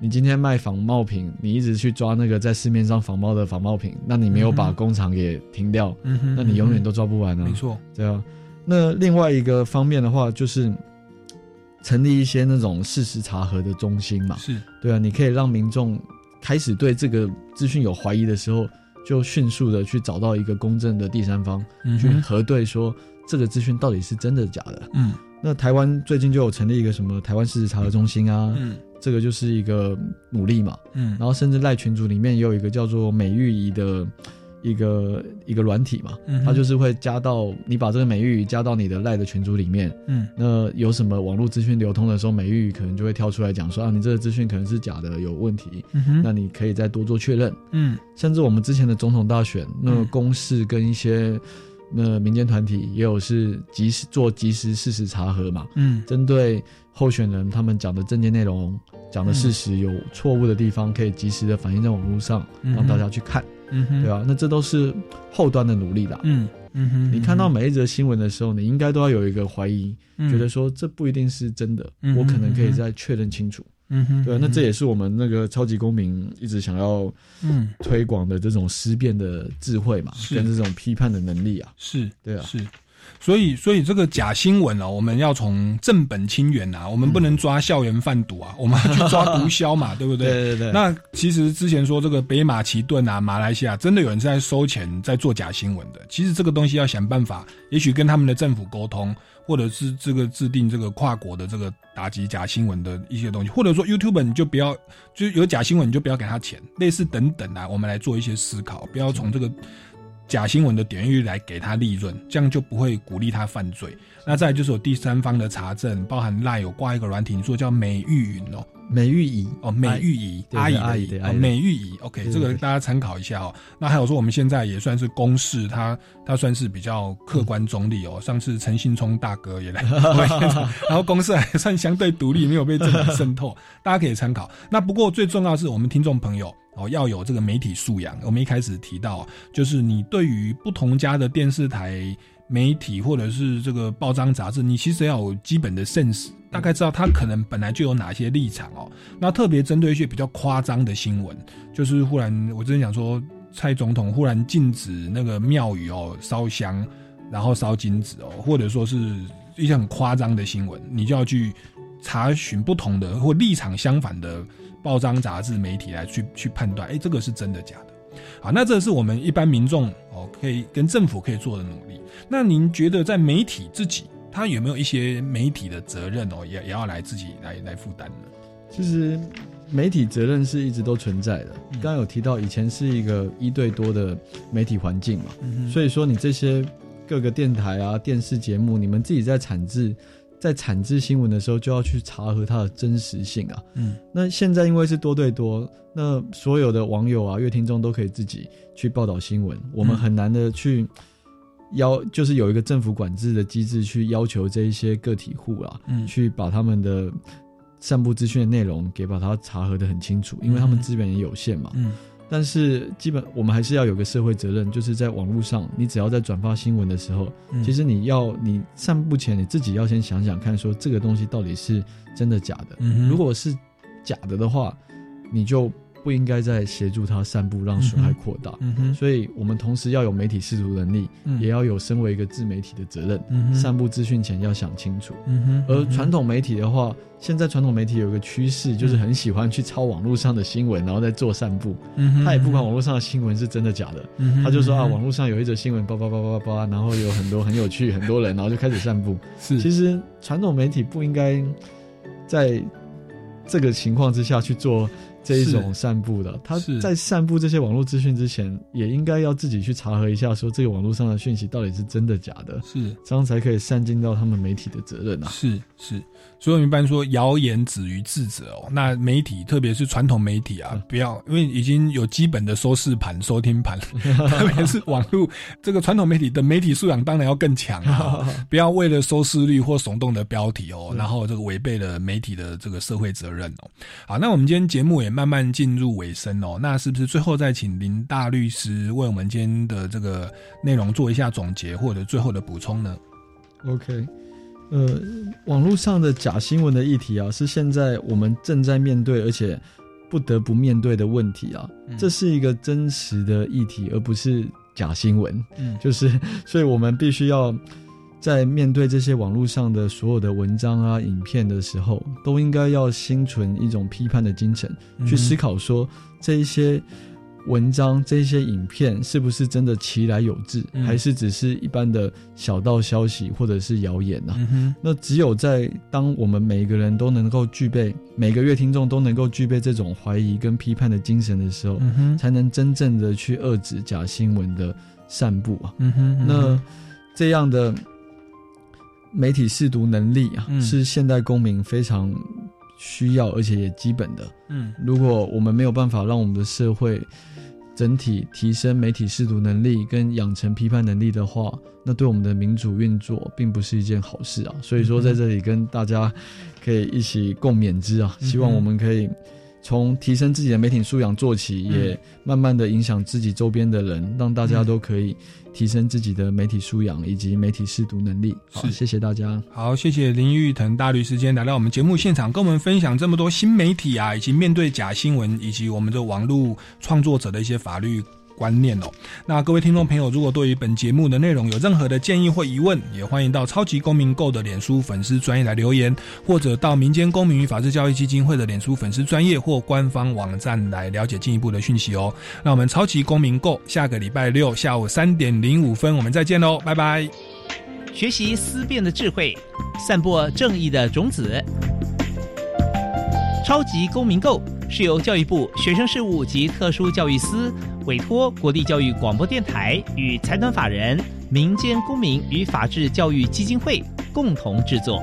你今天卖仿冒品，你一直去抓那个在市面上仿冒的仿冒品，那你没有把工厂给停掉，那你永远都抓不完啊。没错，对啊。那另外一个方面的话，就是成立一些那种事实查核的中心嘛。是对啊，你可以让民众开始对这个资讯有怀疑的时候。就迅速的去找到一个公正的第三方，去核对说这个资讯到底是真的假的。嗯，那台湾最近就有成立一个什么台湾事实查核中心啊，嗯，这个就是一个努力嘛。嗯，然后甚至赖群组里面也有一个叫做美玉仪的。一个一个软体嘛，嗯它就是会加到你把这个美玉加到你的赖的群组里面，嗯，那有什么网络资讯流通的时候，美玉可能就会跳出来讲说啊，你这个资讯可能是假的，有问题，那你可以再多做确认，嗯，甚至我们之前的总统大选，那公示跟一些那民间团体也有是及时做及时事实查核嘛，嗯，针对候选人他们讲的证件内容讲的事实有错误的地方，可以及时的反映在网络上，让大家去看。嗯哼，对啊，那这都是后端的努力的。嗯嗯哼，你看到每一则新闻的时候，你应该都要有一个怀疑，觉得说这不一定是真的，我可能可以再确认清楚。嗯哼，对，那这也是我们那个超级公民一直想要嗯推广的这种思辨的智慧嘛，跟这种批判的能力啊。是，对啊，是。所以，所以这个假新闻啊，我们要从正本清源啊，我们不能抓校园贩毒啊，我们要去抓毒枭嘛，对不对？对对对。那其实之前说这个北马其顿啊，马来西亚真的有人在收钱在做假新闻的。其实这个东西要想办法，也许跟他们的政府沟通，或者是这个制定这个跨国的这个打击假新闻的一些东西，或者说 YouTube 你就不要，就有假新闻你就不要给他钱，类似等等啊，我们来做一些思考，不要从这个。假新闻的点阅率来给他利润，这样就不会鼓励他犯罪。那再就是有第三方的查证，包含赖有挂一个软体，说叫美玉云哦，美玉仪哦，美玉仪阿姨阿姨的美玉仪，OK，这个大家参考一下哦。那还有说我们现在也算是公示，他他算是比较客观中立哦。上次陈信聪大哥也来，然后公示还算相对独立，没有被政府渗透，大家可以参考。那不过最重要是我们听众朋友。哦，要有这个媒体素养。我们一开始提到，就是你对于不同家的电视台媒体或者是这个报章杂志，你其实要有基本的 sense，大概知道他可能本来就有哪些立场哦。那特别针对一些比较夸张的新闻，就是忽然我之前讲说，蔡总统忽然禁止那个庙宇哦烧香，然后烧金子哦，或者说是一些很夸张的新闻，你就要去查询不同的或立场相反的。报章、杂志、媒体来去去判断，哎，这个是真的假的？好，那这是我们一般民众哦，可以跟政府可以做的努力。那您觉得在媒体自己，他有没有一些媒体的责任哦，也也要来自己来来负担呢？其实媒体责任是一直都存在的。刚刚有提到，以前是一个一对多的媒体环境嘛，所以说你这些各个电台啊、电视节目，你们自己在产制。在产制新闻的时候，就要去查核它的真实性啊。嗯，那现在因为是多对多，那所有的网友啊、乐听众都可以自己去报道新闻，我们很难的去要，就是有一个政府管制的机制去要求这一些个体户啊，嗯，去把他们的散布资讯的内容给把它查核的很清楚，因为他们资源也有限嘛。嗯。但是，基本我们还是要有个社会责任，就是在网络上，你只要在转发新闻的时候，其实你要你散步前，你自己要先想想看，说这个东西到底是真的假的。如果是假的的话，你就。不应该再协助他散布，让损害扩大。所以，我们同时要有媒体试图能力，也要有身为一个自媒体的责任。散布资讯前要想清楚。而传统媒体的话，现在传统媒体有个趋势，就是很喜欢去抄网络上的新闻，然后再做散布。他也不管网络上的新闻是真的假的，他就说啊，网络上有一则新闻，叭叭叭叭叭，然后有很多很有趣，很多人，然后就开始散布。是，其实传统媒体不应该在这个情况之下去做。这一种散布的，他在散布这些网络资讯之前，也应该要自己去查核一下，说这个网络上的讯息到底是真的假的，是这样才可以善尽到他们媒体的责任啊。是是。所以我们一般说谣言止于智者哦，那媒体特别是传统媒体啊，不要因为已经有基本的收视盘、收听盘，特别是网络这个传统媒体的媒体素养当然要更强啊，不要为了收视率或耸动的标题哦，然后这个违背了媒体的这个社会责任哦。好，那我们今天节目也慢慢进入尾声哦，那是不是最后再请林大律师为我们今天的这个内容做一下总结或者最后的补充呢？OK。呃，网络上的假新闻的议题啊，是现在我们正在面对而且不得不面对的问题啊。这是一个真实的议题，而不是假新闻。嗯，就是，所以我们必须要在面对这些网络上的所有的文章啊、影片的时候，都应该要心存一种批判的精神，去思考说这一些。文章这些影片是不是真的其来有致，还是只是一般的小道消息或者是谣言呢？那只有在当我们每一个人都能够具备，每个月听众都能够具备这种怀疑跟批判的精神的时候，才能真正的去遏制假新闻的散布啊。那这样的媒体试读能力啊，是现代公民非常需要而且也基本的。嗯，如果我们没有办法让我们的社会整体提升媒体识读能力跟养成批判能力的话，那对我们的民主运作并不是一件好事啊。所以说，在这里跟大家可以一起共勉之啊。希望我们可以从提升自己的媒体素养做起，也慢慢的影响自己周边的人，让大家都可以。提升自己的媒体素养以及媒体识读能力。好，谢谢大家。好，谢谢林玉腾大律师今天来到我们节目现场，跟我们分享这么多新媒体啊，以及面对假新闻，以及我们的网络创作者的一些法律。观念哦，那各位听众朋友，如果对于本节目的内容有任何的建议或疑问，也欢迎到超级公民购的脸书粉丝专业来留言，或者到民间公民与法治教育基金会的脸书粉丝专业或官方网站来了解进一步的讯息哦。那我们超级公民购下个礼拜六下午三点零五分，我们再见喽，拜拜！学习思辨的智慧，散播正义的种子。超级公民购是由教育部学生事务及特殊教育司。委托国立教育广播电台与财团法人民间公民与法治教育基金会共同制作。